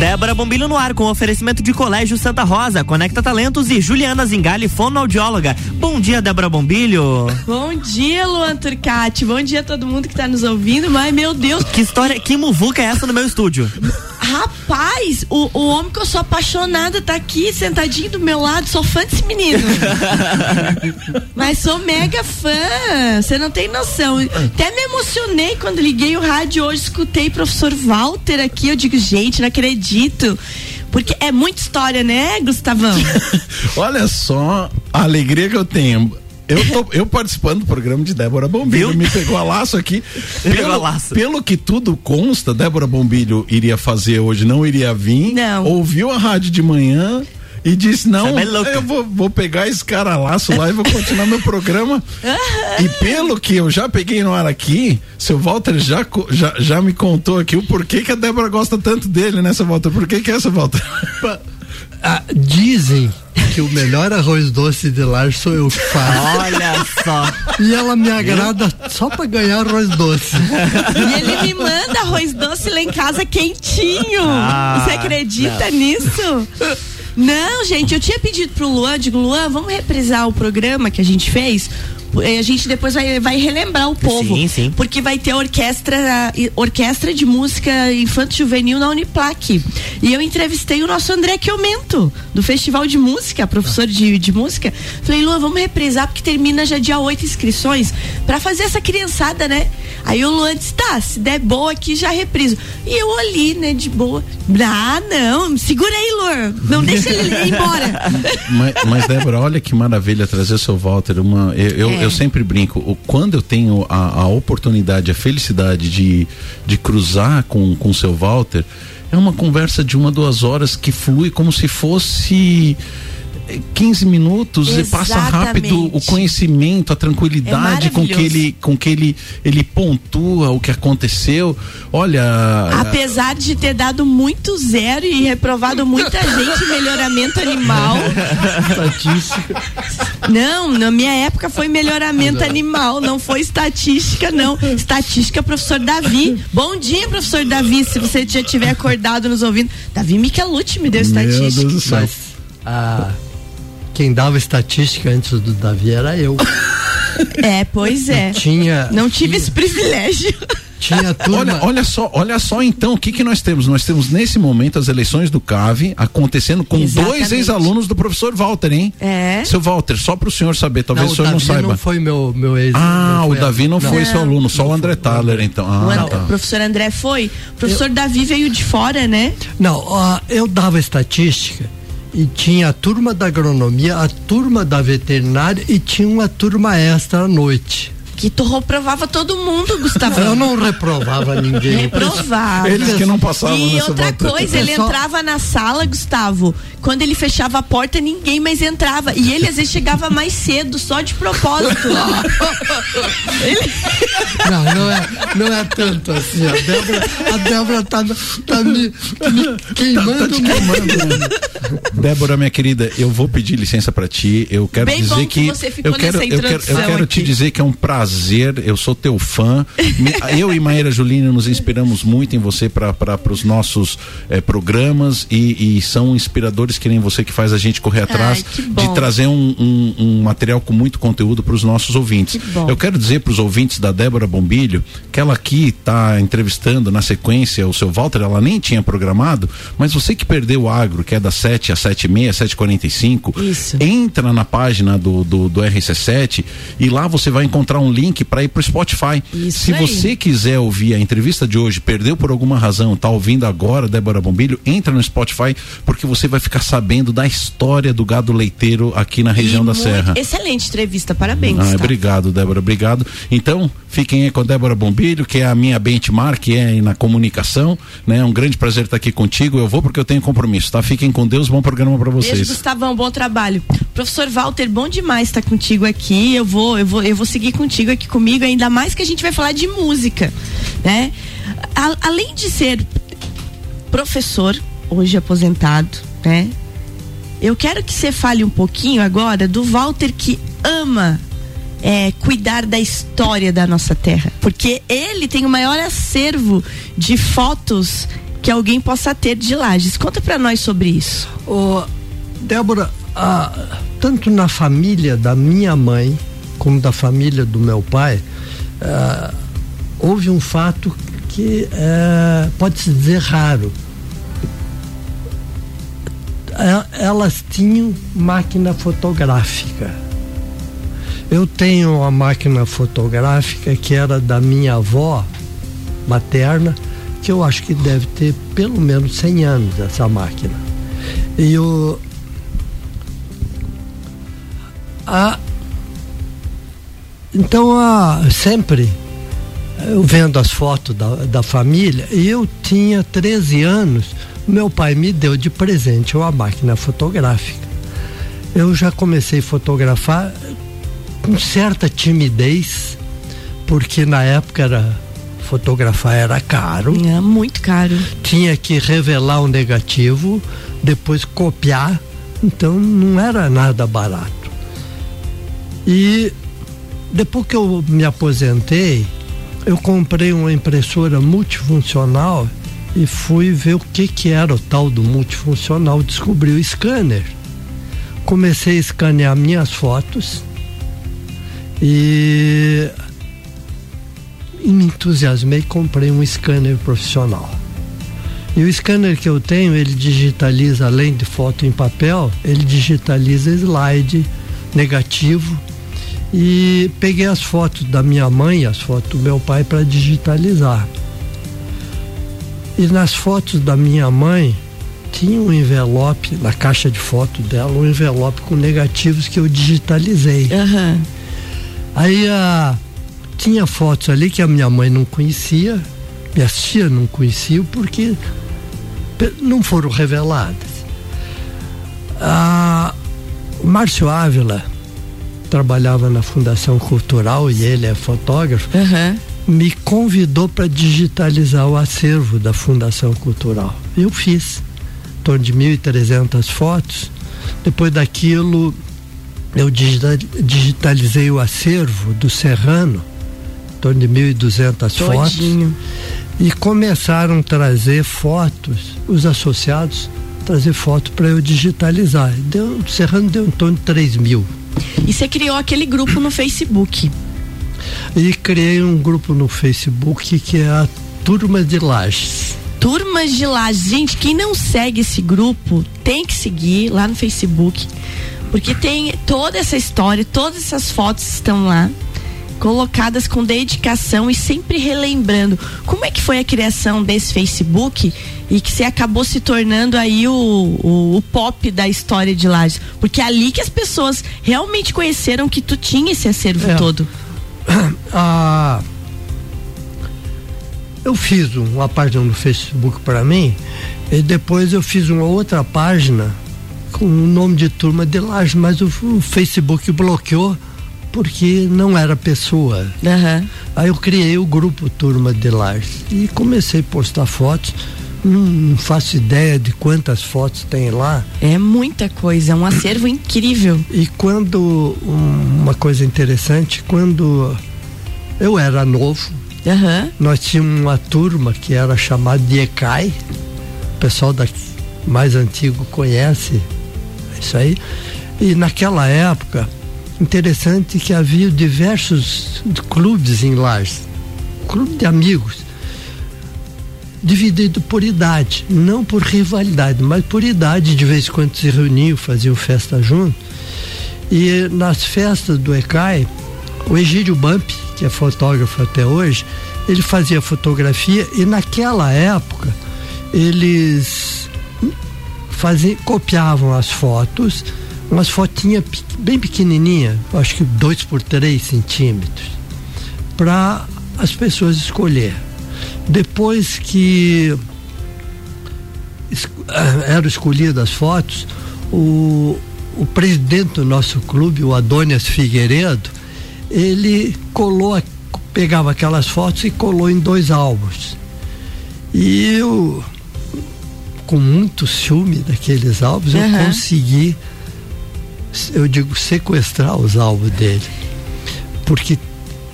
Débora Bombilho no ar com oferecimento de Colégio Santa Rosa, Conecta Talentos e Juliana Zingali, fonoaudióloga. Bom dia, Débora Bombilho. Bom dia, Luan Turcati. Bom dia a todo mundo que está nos ouvindo. Mas, meu Deus. Que história, que muvuca é essa no meu estúdio? Rapaz, o, o homem que eu sou apaixonada tá aqui sentadinho do meu lado. Sou fã desse menino. mas sou mega fã. Você não tem noção. Até me emocionei quando liguei o rádio hoje, escutei o professor Walter aqui. Eu digo, gente, não acredito. Porque é muita história, né, Gustavão? Olha só a alegria que eu tenho. Eu, tô, eu participando do programa de Débora Bombilho, me pegou a laço aqui. Pelo, laço. pelo que tudo consta, Débora Bombilho iria fazer hoje, não iria vir. Não. Ouviu a rádio de manhã, e disse: Não, é eu vou, vou pegar esse cara laço lá e vou continuar meu programa. e pelo que eu já peguei no ar aqui, seu Walter já, já, já me contou aqui o porquê que a Débora gosta tanto dele, né, seu Walter? Por que, que é essa, Walter? Ah, dizem que o melhor arroz doce de lar sou eu que faço. Olha só. E ela me agrada só pra ganhar arroz doce. E ele me manda arroz doce lá em casa quentinho. Ah, Você acredita não. nisso? Não, gente, eu tinha pedido pro Luan, digo, Luan, vamos reprisar o programa que a gente fez a gente depois vai, vai relembrar o povo. Sim, sim. Porque vai ter orquestra, orquestra de música infanto juvenil na Uniplac. E eu entrevistei o nosso André Quiomento, do Festival de Música, professor de, de música. Falei, Luan, vamos reprisar, porque termina já dia oito inscrições, para fazer essa criançada, né? Aí o Luan disse, tá, se der boa aqui, já repriso. E eu ali, né, de boa. Ah, não, segura aí, Luan. Não deixa ele ir embora. mas, mas, Débora, olha que maravilha trazer o seu Walter. Uma, eu, eu, é. Eu sempre brinco, o, quando eu tenho a, a, oportunidade, a felicidade de, de cruzar com o seu Walter, é uma conversa de uma, duas horas que flui como se fosse 15 minutos Exatamente. e passa rápido o conhecimento, a tranquilidade é com que ele com que ele ele pontua o que aconteceu. Olha, apesar de ter dado muito zero e reprovado muita gente melhoramento animal. Estatística. Não, na minha época foi melhoramento animal, não foi estatística não. Estatística professor Davi. Bom dia, professor Davi, se você já tiver acordado nos ouvindo. Davi Michelucci me deu estatística. Meu Deus do céu. Mas, ah, quem dava estatística antes do Davi era eu. É, pois é. Tinha. Não tive tinha, esse privilégio. Tinha turma. Olha, olha só, olha só então, o que que nós temos? Nós temos nesse momento as eleições do CAV acontecendo com Exatamente. dois ex-alunos do professor Walter, hein? É. Seu Walter, só para o senhor saber, talvez não, o senhor Davi não saiba. não foi meu meu ex. Ah, o Davi não, não foi seu aluno, só o André Thaler, então. Ah, o, tá. o professor André foi. O professor eu, Davi veio de fora, né? Não, uh, eu dava estatística e tinha a turma da agronomia, a turma da veterinária e tinha uma turma extra à noite. Que tu reprovava todo mundo, Gustavo. Eu não reprovava ninguém. Reprovava. Eles que não passavam E outra volta. coisa, ele entrava na sala, Gustavo, quando ele fechava a porta, ninguém mais entrava. E ele às vezes chegava mais cedo, só de propósito. ele... Não, não é, não é tanto assim. A Débora, a Débora tá, tá me, me queimando. Tá, tá te queimando. Débora, minha querida, eu vou pedir licença para ti. Eu quero Bem dizer que, que eu quero, eu quero, eu quero te dizer que é um prazer prazer, eu sou teu fã. eu e Maíra Julina nos inspiramos muito em você para os nossos eh, programas e, e, são inspiradores que nem você que faz a gente correr atrás Ai, de trazer um, um, um, material com muito conteúdo para os nossos ouvintes. Eu quero dizer para os ouvintes da Débora Bombilho que ela aqui está entrevistando na sequência o seu Walter, ela nem tinha programado, mas você que perdeu o agro, que é das 7 às 7 e meia, 7 45 entra na página do, do, do RC7 e lá você vai encontrar um link link para ir pro Spotify. Isso Se aí. você quiser ouvir a entrevista de hoje, perdeu por alguma razão, tá ouvindo agora Débora Bombilho, entra no Spotify porque você vai ficar sabendo da história do gado leiteiro aqui na região e da Serra. Excelente entrevista, parabéns. Ah, obrigado, Débora, obrigado. Então, fiquem aí com a Débora Bombilho, que é a minha benchmark, é na comunicação, né? É um grande prazer estar aqui contigo. Eu vou porque eu tenho compromisso, tá? Fiquem com Deus, bom programa para vocês. Beijo, Gustavão, bom trabalho. Professor Walter, bom demais estar contigo aqui. Eu vou, eu vou, eu vou seguir contigo aqui comigo, ainda mais que a gente vai falar de música, né? A, além de ser professor, hoje aposentado, né? Eu quero que você fale um pouquinho agora do Walter que ama é, cuidar da história da nossa terra, porque ele tem o maior acervo de fotos que alguém possa ter de Lages. Conta para nós sobre isso. Oh, Débora, ah, tanto na família da minha mãe como da família do meu pai, ah, houve um fato que eh, pode-se dizer raro. Eh, elas tinham máquina fotográfica. Eu tenho uma máquina fotográfica que era da minha avó materna, que eu acho que deve ter pelo menos 100 anos essa máquina. E o a então a, sempre eu vendo as fotos da, da família, eu tinha 13 anos, meu pai me deu de presente uma máquina fotográfica. Eu já comecei a fotografar com certa timidez, porque na época era fotografar era caro. É muito caro. Tinha que revelar o um negativo, depois copiar, então não era nada barato. E depois que eu me aposentei, eu comprei uma impressora multifuncional e fui ver o que que era o tal do multifuncional, descobri o scanner. Comecei a escanear minhas fotos e e me entusiasmei, comprei um scanner profissional. E o scanner que eu tenho, ele digitaliza além de foto em papel, ele digitaliza slide negativo e peguei as fotos da minha mãe, as fotos do meu pai para digitalizar. E nas fotos da minha mãe tinha um envelope na caixa de foto dela, um envelope com negativos que eu digitalizei. Uhum. Aí a tinha fotos ali que a minha mãe não conhecia, minha tia não conhecia, porque não foram reveladas. Ah, o Márcio Ávila trabalhava na Fundação Cultural e ele é fotógrafo. Uhum. Me convidou para digitalizar o acervo da Fundação Cultural. Eu fiz, em torno de 1.300 fotos. Depois daquilo, eu digitalizei o acervo do Serrano, torno de 1.200 fotos. E começaram a trazer fotos, os associados, trazer foto para eu digitalizar. Deu, Serrano deu em torno de 3 mil. E você criou aquele grupo no Facebook? E criei um grupo no Facebook que é a Turma de Lages. Turmas de Lages. Gente, quem não segue esse grupo tem que seguir lá no Facebook. Porque tem toda essa história, todas essas fotos estão lá colocadas com dedicação e sempre relembrando como é que foi a criação desse Facebook e que você acabou se tornando aí o, o, o, pop da história de Lages. Porque é ali que as pessoas realmente conheceram que tu tinha esse acervo é. todo. Ah, eu fiz uma página no Facebook para mim e depois eu fiz uma outra página com o nome de turma de Lages, mas o, o Facebook bloqueou porque não era pessoa. Uhum. Aí eu criei o grupo Turma de Lars e comecei a postar fotos. Não, faço ideia de quantas fotos tem lá. É muita coisa, é um acervo incrível. E quando uma coisa interessante, quando eu era novo, uhum. nós tínhamos uma turma que era chamada de ECAI. O pessoal daqui mais antigo conhece isso aí. E naquela época interessante que havia diversos clubes em Lages, clube de amigos, dividido por idade, não por rivalidade, mas por idade. De vez em quando se reuniam, faziam festa junto. E nas festas do ECAI, o Egídio Bump, que é fotógrafo até hoje, ele fazia fotografia e naquela época eles faziam, copiavam as fotos umas fotinhas bem pequenininha, acho que 2 por 3 centímetros, para as pessoas escolher. Depois que ah, eram escolhidas as fotos, o, o presidente do nosso clube, o Adonias Figueiredo, ele colou, pegava aquelas fotos e colou em dois álbuns. E eu, com muito ciúme daqueles álbuns, uhum. eu consegui eu digo sequestrar os alvos dele. Porque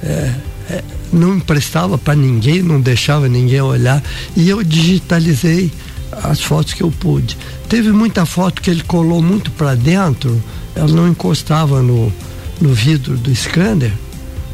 é, é, não emprestava para ninguém, não deixava ninguém olhar. E eu digitalizei as fotos que eu pude. Teve muita foto que ele colou muito para dentro, ela não encostava no, no vidro do scanner.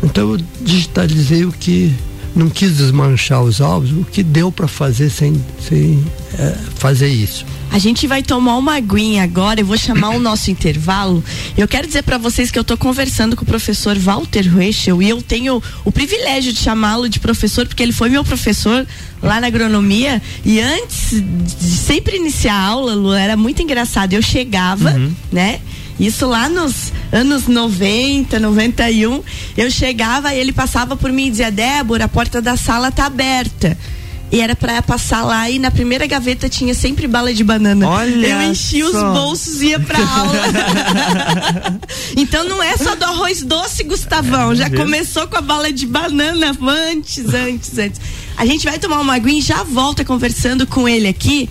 Então eu digitalizei o que não quis desmanchar os álbuns, o que deu para fazer sem, sem é, fazer isso. A gente vai tomar uma aguinha agora, eu vou chamar o nosso intervalo. Eu quero dizer para vocês que eu estou conversando com o professor Walter Ruechel e eu tenho o privilégio de chamá-lo de professor porque ele foi meu professor lá na agronomia e antes de sempre iniciar a aula, Lu, era muito engraçado. Eu chegava, uhum. né? Isso lá nos anos 90, 91, eu chegava e ele passava por mim e dizia: "Débora, a porta da sala tá aberta". E era para passar lá e na primeira gaveta tinha sempre bala de banana. Olha eu enchia os bolsos e ia pra aula. então não é só do arroz doce, Gustavão. Já começou com a bala de banana antes, antes, antes. A gente vai tomar uma aguinha e já volta conversando com ele aqui,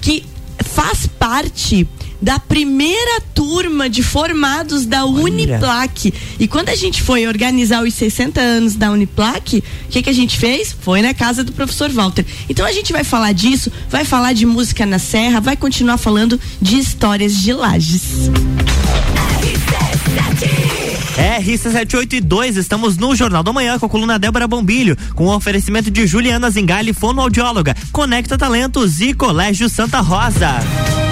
que faz parte da primeira turma de formados da. Uniplac. E quando a gente foi organizar os 60 anos da Uniplac, o que, que a gente fez? Foi na casa do professor Walter. Então a gente vai falar disso, vai falar de música na Serra, vai continuar falando de histórias de lages. RC782, estamos no Jornal da Manhã com a coluna Débora Bombilho, com o oferecimento de Juliana Zingali, fonoaudióloga, Conecta Talentos e Colégio Santa Rosa.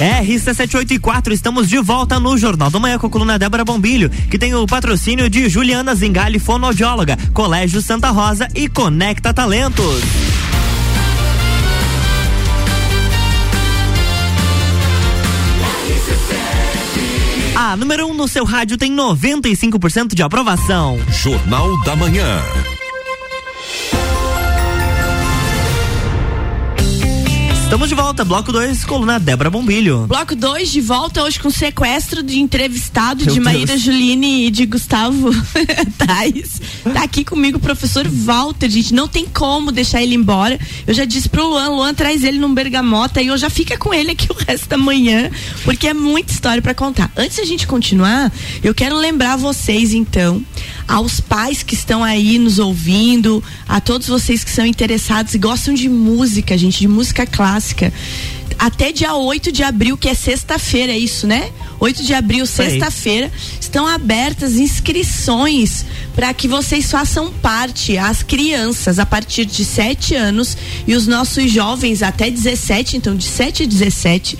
RC784, estamos de volta no Jornal do Manhã com a coluna Débora Bombilho, que tem o patrocínio de Juliana Zingali, fonoaudióloga, Colégio Santa Rosa e Conecta Talentos. A número 1 um no seu rádio tem 95% de aprovação. Jornal da Manhã. Estamos de volta, bloco 2, coluna Débora Bombilho. Bloco 2 de volta hoje com sequestro de entrevistado Meu de Maíra Juline e de Gustavo Tais. Tá aqui comigo o professor Walter, gente. Não tem como deixar ele embora. Eu já disse pro Luan, Luan traz ele num bergamota e eu já fica com ele aqui o resto da manhã, porque é muita história para contar. Antes da gente continuar, eu quero lembrar vocês então, aos pais que estão aí nos ouvindo, a todos vocês que são interessados e gostam de música, gente, de música clássica clássica. Até dia 8 de abril, que é sexta-feira, é isso, né? 8 de abril, sexta-feira, estão abertas inscrições para que vocês façam parte, as crianças a partir de 7 anos e os nossos jovens até 17, então de 7 a 17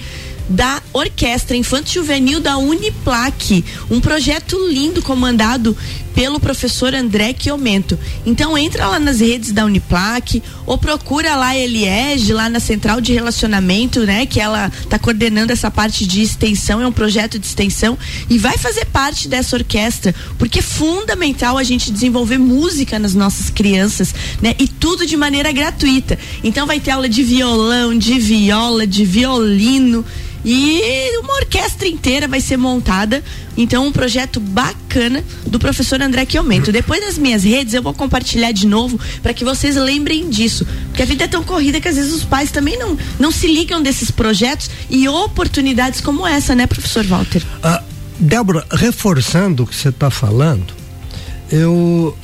da Orquestra Infanto Juvenil da Uniplac, um projeto lindo comandado pelo professor André Chiomento. Então entra lá nas redes da Uniplac ou procura lá a Eliege, lá na Central de Relacionamento, né? Que ela está coordenando essa parte de extensão, é um projeto de extensão e vai fazer parte dessa orquestra, porque é fundamental a gente desenvolver música nas nossas crianças, né? E tudo de maneira gratuita. Então vai ter aula de violão, de viola, de violino e uma orquestra inteira vai ser montada. Então, um projeto bacana do professor André Chiomento. Depois das minhas redes, eu vou compartilhar de novo para que vocês lembrem disso. Porque a vida é tão corrida que às vezes os pais também não, não se ligam desses projetos e oportunidades como essa, né, professor Walter? Ah, Débora, reforçando o que você está falando, eu,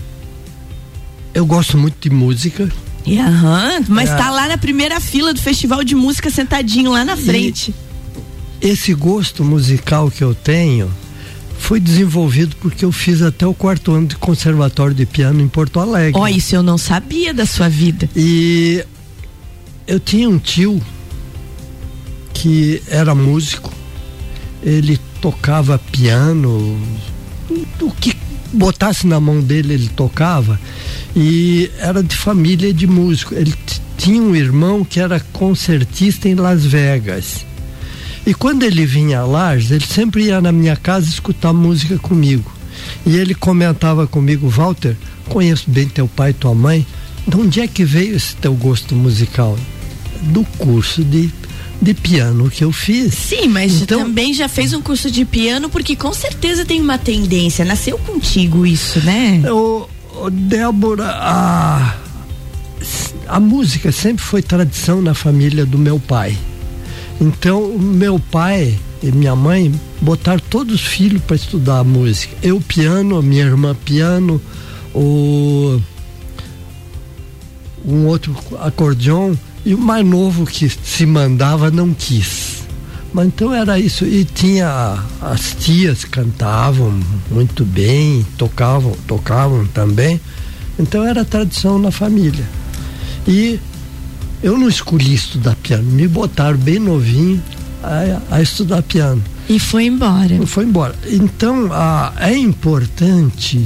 eu gosto muito de música. E, aham, mas está é. lá na primeira fila do festival de música sentadinho lá na frente. Esse gosto musical que eu tenho foi desenvolvido porque eu fiz até o quarto ano de conservatório de piano em Porto Alegre. Ó, oh, isso eu não sabia da sua vida. E eu tinha um tio que era músico, ele tocava piano, o que botasse na mão dele ele tocava e era de família de músico. Ele tinha um irmão que era concertista em Las Vegas. E quando ele vinha a Lages, ele sempre ia na minha casa escutar música comigo. E ele comentava comigo, Walter, conheço bem teu pai e tua mãe. De onde é que veio esse teu gosto musical? Do curso de, de piano que eu fiz. Sim, mas então, também já fez um curso de piano, porque com certeza tem uma tendência. Nasceu contigo isso, né? O, o Débora, a, a música sempre foi tradição na família do meu pai. Então, meu pai e minha mãe botaram todos os filhos para estudar música. Eu piano, minha irmã piano, o um outro acordeon e o mais novo que se mandava não quis. Mas então era isso. E tinha as tias cantavam muito bem, tocavam, tocavam também. Então era tradição na família. E eu não escolhi estudar piano, me botaram bem novinho a, a estudar piano. E foi embora. Foi embora. Então, a, é importante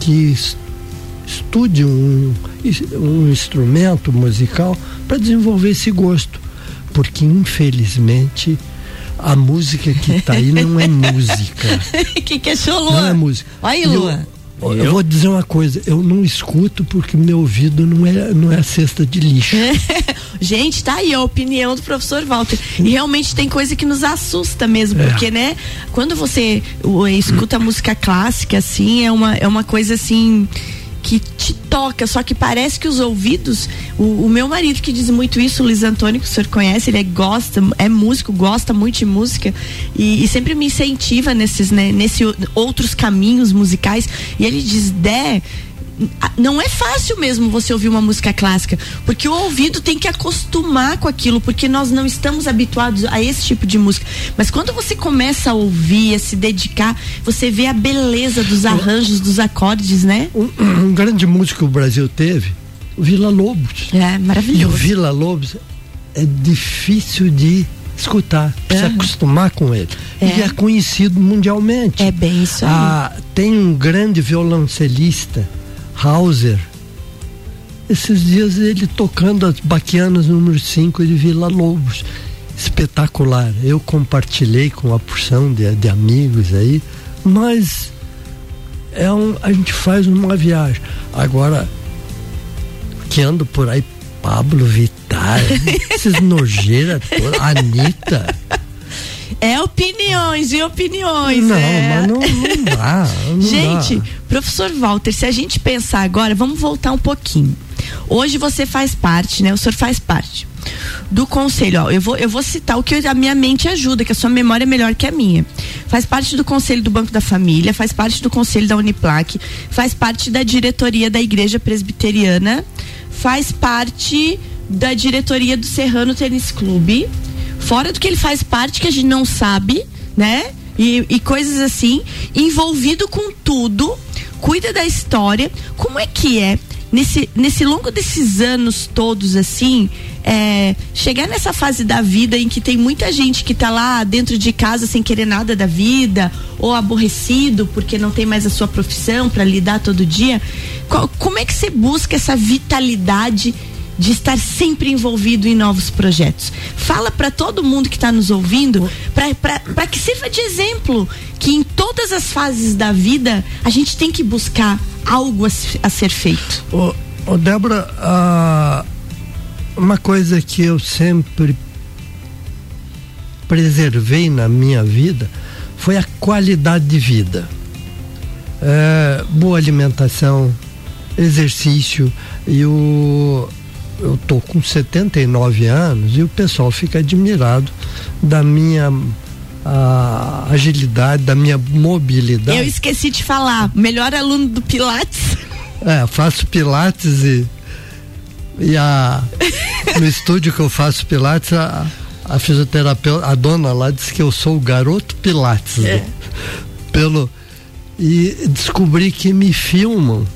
que estude um, um instrumento musical para desenvolver esse gosto. Porque, infelizmente, a música que está aí não é música. que que achou, Lua? Não é música. Olha aí, Lua. Eu? eu vou dizer uma coisa, eu não escuto porque meu ouvido não é, não é cesta de lixo. Gente, tá aí a opinião do professor Walter. E realmente tem coisa que nos assusta mesmo, é. porque, né, quando você escuta música clássica, assim, é uma, é uma coisa assim que te toca, só que parece que os ouvidos. O, o, meu marido que diz muito isso, o Luiz Antônio, que o senhor conhece, ele é, gosta, é músico, gosta muito de música e, e sempre me incentiva nesses, né, nesse outros caminhos musicais. E ele diz, Dé não é fácil mesmo você ouvir uma música clássica, porque o ouvido tem que acostumar com aquilo, porque nós não estamos habituados a esse tipo de música. Mas quando você começa a ouvir, a se dedicar, você vê a beleza dos arranjos, dos acordes, né? Um, um grande músico que o Brasil teve, o Vila Lobos. É, maravilhoso. E o Vila Lobos é difícil de escutar, é. se acostumar com ele. É. E é conhecido mundialmente. É bem isso aí. Ah, tem um grande violoncelista Hauser. Esses dias ele tocando as baquianas número 5 de Vila Lobos. Espetacular. Eu compartilhei com uma porção de, de amigos aí, mas é um, a gente faz uma viagem. Agora, que ando por aí, Pablo Vittar, esses nojeira toda, Anitta. É opiniões e opiniões. Não, é. mas não, não dá. Não gente, dá. professor Walter, se a gente pensar agora, vamos voltar um pouquinho. Hoje você faz parte, né? O senhor faz parte do conselho. Ó, eu, vou, eu vou citar o que a minha mente ajuda, que a sua memória é melhor que a minha. Faz parte do conselho do Banco da Família, faz parte do conselho da Uniplac, faz parte da diretoria da Igreja Presbiteriana, faz parte da diretoria do Serrano Tênis Clube fora do que ele faz parte que a gente não sabe, né? E, e coisas assim, envolvido com tudo, cuida da história. Como é que é nesse, nesse longo desses anos todos, assim, é, chegar nessa fase da vida em que tem muita gente que está lá dentro de casa sem querer nada da vida, ou aborrecido porque não tem mais a sua profissão para lidar todo dia, qual, como é que você busca essa vitalidade? De estar sempre envolvido em novos projetos. Fala para todo mundo que está nos ouvindo, para que sirva de exemplo que em todas as fases da vida a gente tem que buscar algo a, a ser feito. Ô, ô Débora, uma coisa que eu sempre preservei na minha vida foi a qualidade de vida. É, boa alimentação, exercício e o eu tô com 79 anos e o pessoal fica admirado da minha a agilidade, da minha mobilidade. Eu esqueci de falar, melhor aluno do Pilates. É, faço Pilates e e a no estúdio que eu faço Pilates, a, a fisioterapeuta, a dona lá disse que eu sou o garoto Pilates. É. Né? Pelo e descobri que me filmam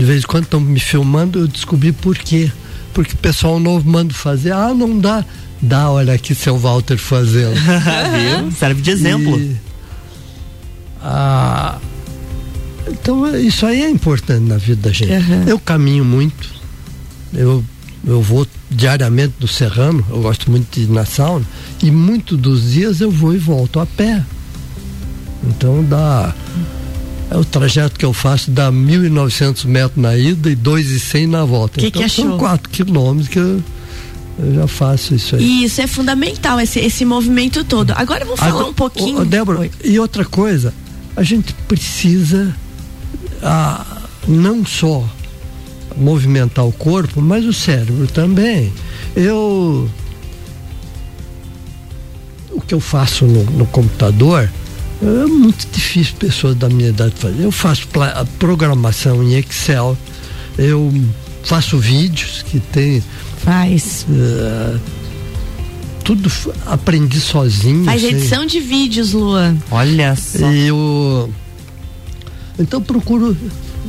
de vez em quando estão me filmando, eu descobri por quê. Porque o pessoal novo manda fazer, ah, não dá. Dá, olha aqui seu Walter fazendo. Viu? Serve de exemplo. E, ah, então isso aí é importante na vida da gente. Uhum. Eu caminho muito, eu, eu vou diariamente do Serrano, eu gosto muito de ir na sauna, e muitos dos dias eu vou e volto a pé. Então dá o trajeto que eu faço dá 1.900 metros na ida e 2.100 na volta. Que então que são 4 quilômetros que eu, eu, já faço isso aí. E isso é fundamental, esse, esse movimento todo. Agora vamos falar um pouquinho. Débora, Oi. e outra coisa, a gente precisa ah, não só movimentar o corpo, mas o cérebro também. Eu. O que eu faço no, no computador é muito difícil pessoas da minha idade fazer. Eu faço programação em Excel, eu faço vídeos que tem. Faz. Uh, tudo aprendi sozinho. Faz sei. edição de vídeos, Luan. Olha só. Eu, então procuro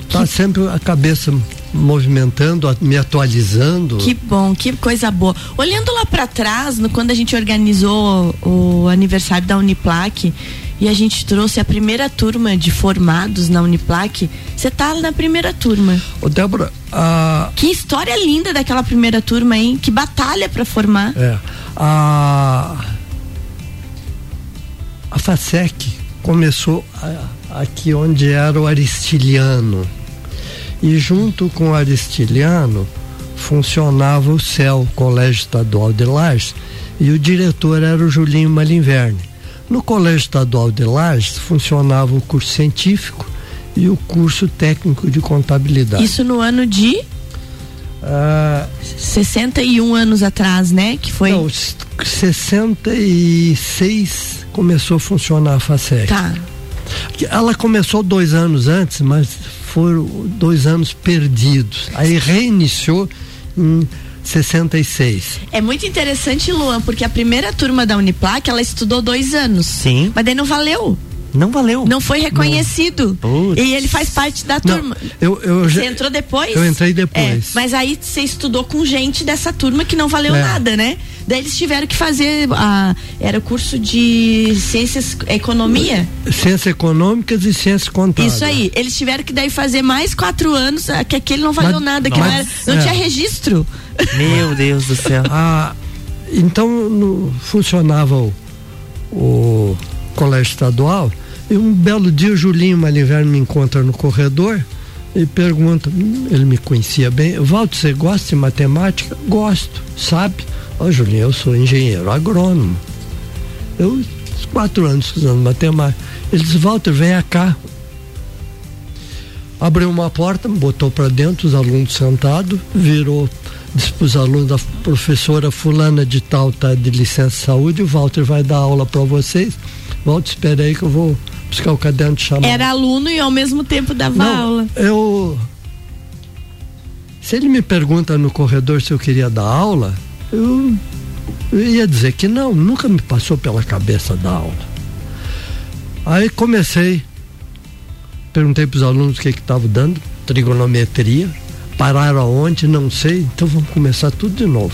estar tá sempre a cabeça movimentando, me atualizando. Que bom, que coisa boa. Olhando lá para trás, no, quando a gente organizou o aniversário da Uniplac, e a gente trouxe a primeira turma de formados na Uniplac. Você tá na primeira turma. Ô, Débora, a... Que história linda daquela primeira turma, hein? Que batalha para formar. É. A, a FASEC começou aqui onde era o Aristiliano. E junto com o Aristiliano funcionava o CEL, Colégio Estadual de Lages, e o diretor era o Julinho Malinverne. No Colégio Estadual de Lages funcionava o curso científico e o curso técnico de contabilidade. Isso no ano de uh, 61 anos atrás, né? Que foi. Não, 66 começou a funcionar a FACEC. Tá. Ela começou dois anos antes, mas foram dois anos perdidos. Aí reiniciou em 66. É muito interessante, Luan, porque a primeira turma da Uniplac, ela estudou dois anos. Sim. Mas daí não valeu. Não valeu. Não foi reconhecido. Não. E ele faz parte da turma. Não, eu, eu você já, entrou depois? Eu entrei depois. É, mas aí você estudou com gente dessa turma que não valeu é. nada, né? Daí eles tiveram que fazer a era curso de ciências economia. Ciências econômicas e ciências contábeis. Isso aí. Eles tiveram que daí fazer mais quatro anos, que aquele não valeu mas, nada, que mas, não, era, não é. tinha registro. Meu Deus do céu. Ah, então no, funcionava o, o colégio estadual e um belo dia o Julinho Maliverno me encontra no corredor e pergunta, ele me conhecia bem, Walter, você gosta de matemática? Gosto, sabe? Ó, oh, Julinho, eu sou engenheiro agrônomo. Eu, quatro anos estudando matemática. Ele disse, Walter, venha cá. Abriu uma porta, botou para dentro os alunos sentados, virou disse para os alunos, a professora fulana de tal está de licença de saúde, o Walter vai dar aula para vocês. Walter, espera aí que eu vou buscar o caderno de chamada. Era aluno e ao mesmo tempo dava Não, aula. Eu. Se ele me pergunta no corredor se eu queria dar aula, eu, eu ia dizer que não, nunca me passou pela cabeça dar aula. Aí comecei, perguntei para os alunos o que estavam dando, trigonometria, pararam aonde, não sei, então vamos começar tudo de novo.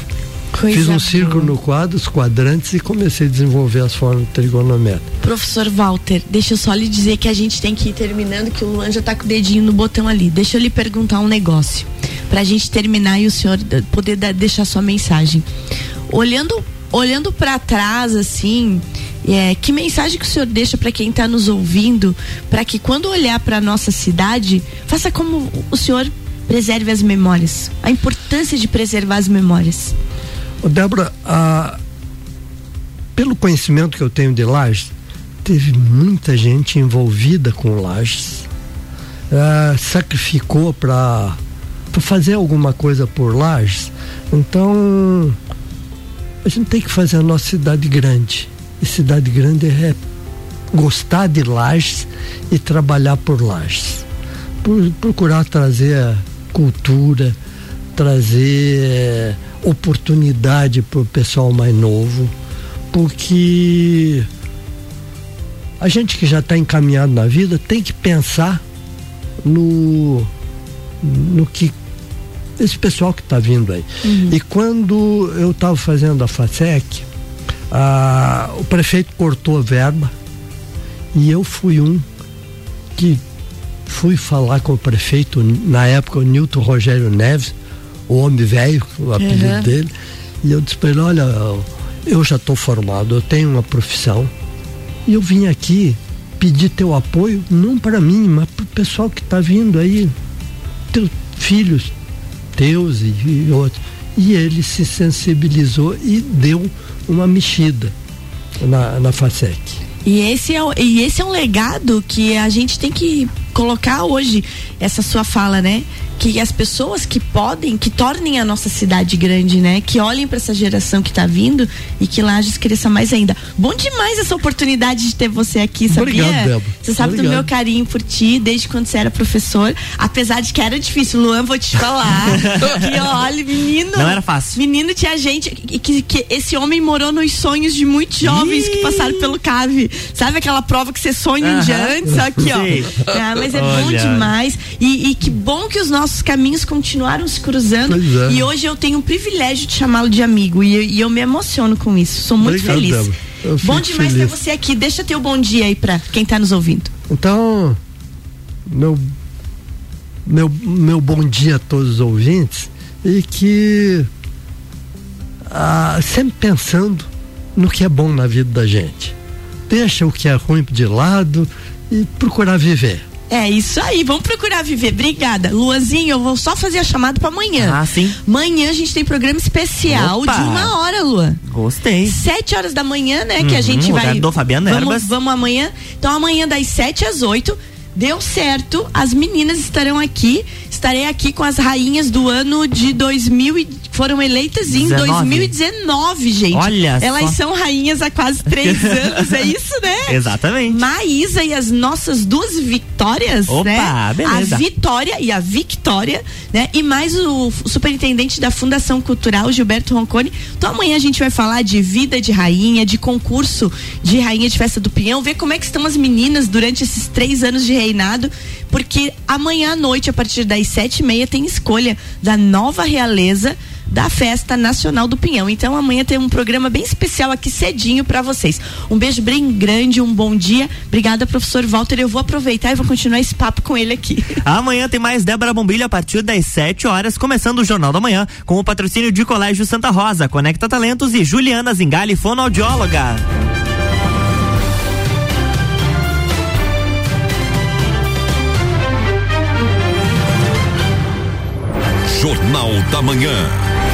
Coisa Fiz um círculo no quadro, os quadrantes e comecei a desenvolver as formas trigonométricas. Professor Walter, deixa eu só lhe dizer que a gente tem que ir terminando, que o Luan já tá com o dedinho no botão ali. Deixa eu lhe perguntar um negócio. Pra gente terminar e o senhor poder dar- deixar sua mensagem. Olhando, olhando para trás, assim, é, que mensagem que o senhor deixa para quem está nos ouvindo, para que quando olhar para nossa cidade, faça como o senhor preserve as memórias. A importância de preservar as memórias. Débora, pelo conhecimento que eu tenho de Lages, teve muita gente envolvida com Lages, ah, sacrificou para fazer alguma coisa por Lages. Então, a gente tem que fazer a nossa cidade grande. E cidade grande é gostar de Lages e trabalhar por Lages. Procurar trazer cultura, trazer eh, oportunidade para o pessoal mais novo, porque a gente que já está encaminhado na vida tem que pensar no, no que esse pessoal que está vindo aí. E quando eu estava fazendo a FASEC, ah, o prefeito cortou a verba e eu fui um que fui falar com o prefeito, na época o Nilton Rogério Neves, o homem velho, o apelido Uhum. dele, e eu disse para ele, olha, eu já estou formado, eu tenho uma profissão, e eu vim aqui pedir teu apoio, não para mim, mas para o pessoal que está vindo aí, teus filhos teus e, e outros. E ele se sensibilizou e deu uma mexida na, na FASEC. E esse, é, e esse é um legado que a gente tem que colocar hoje, essa sua fala, né? Que as pessoas que podem, que tornem a nossa cidade grande, né? Que olhem para essa geração que tá vindo e que Lages cresça mais ainda. Bom demais essa oportunidade de ter você aqui, sabia? Obrigado, Débora. Você sabe do Obrigado. meu carinho por ti, desde quando você era professor. Apesar de que era difícil, Luan, vou te falar. que olha, menino. Não era fácil. Menino tinha gente que, que, que esse homem morou nos sonhos de muitos jovens que passaram pelo CAVE. Sabe aquela prova que você sonha um dia antes? Aqui, ó. Ah, mas é bom Olha. demais. E, e que bom que os nossos caminhos continuaram se cruzando. É. E hoje eu tenho o privilégio de chamá-lo de amigo. E, eu- e eu me emociono com isso. Sou muito Obrigado, feliz. Débora. Eu Bom demais ter feliz. você aqui. Deixa teu bom dia aí pra quem tá nos ouvindo. Então, meu, meu, meu bom dia a todos os ouvintes e que ah, sempre pensando no que é bom na vida da gente. Deixa o que é ruim de lado e procurar viver. É isso aí, vamos procurar viver. Obrigada. Luanzinho, eu vou só fazer a chamada pra amanhã. Ah, sim. Amanhã a gente tem programa especial Opa. de uma hora, Luan. Gostei. Sete horas da manhã, né? que a Uhum, gente vai. do Fabiano vamos, vamos amanhã. Então amanhã das sete às oito. Deu certo, as meninas estarão aqui. Estarei aqui com as rainhas do ano de 2000 e foram eleitas em 19. 2019, gente. Olha Elas só. são rainhas há quase três anos, é isso, né? Exatamente. Maísa e as nossas duas vitórias, Opa, né? beleza. A Vitória e a Victória, né? E mais o superintendente da Fundação Cultural, Gilberto Roncone. Então amanhã a gente vai falar de vida de rainha, de concurso de rainha de festa do Pinhão, ver como é que estão as meninas durante esses três anos de reinado, porque amanhã à noite, a partir das sete e meia, tem escolha da nova realeza da Festa Nacional do Pinhão. Então amanhã tem um programa bem especial aqui cedinho para vocês. Um beijo bem grande, um bom dia. Obrigada, professor Walter. Eu vou aproveitar e vou continuar esse papo com ele aqui. Amanhã tem mais Débora Bombilho a partir das 7 horas, começando o Jornal da Manhã, com o patrocínio de Colégio Santa Rosa, Conecta Talentos e Juliana Zingali, fonoaudióloga. Jornal da Manhã.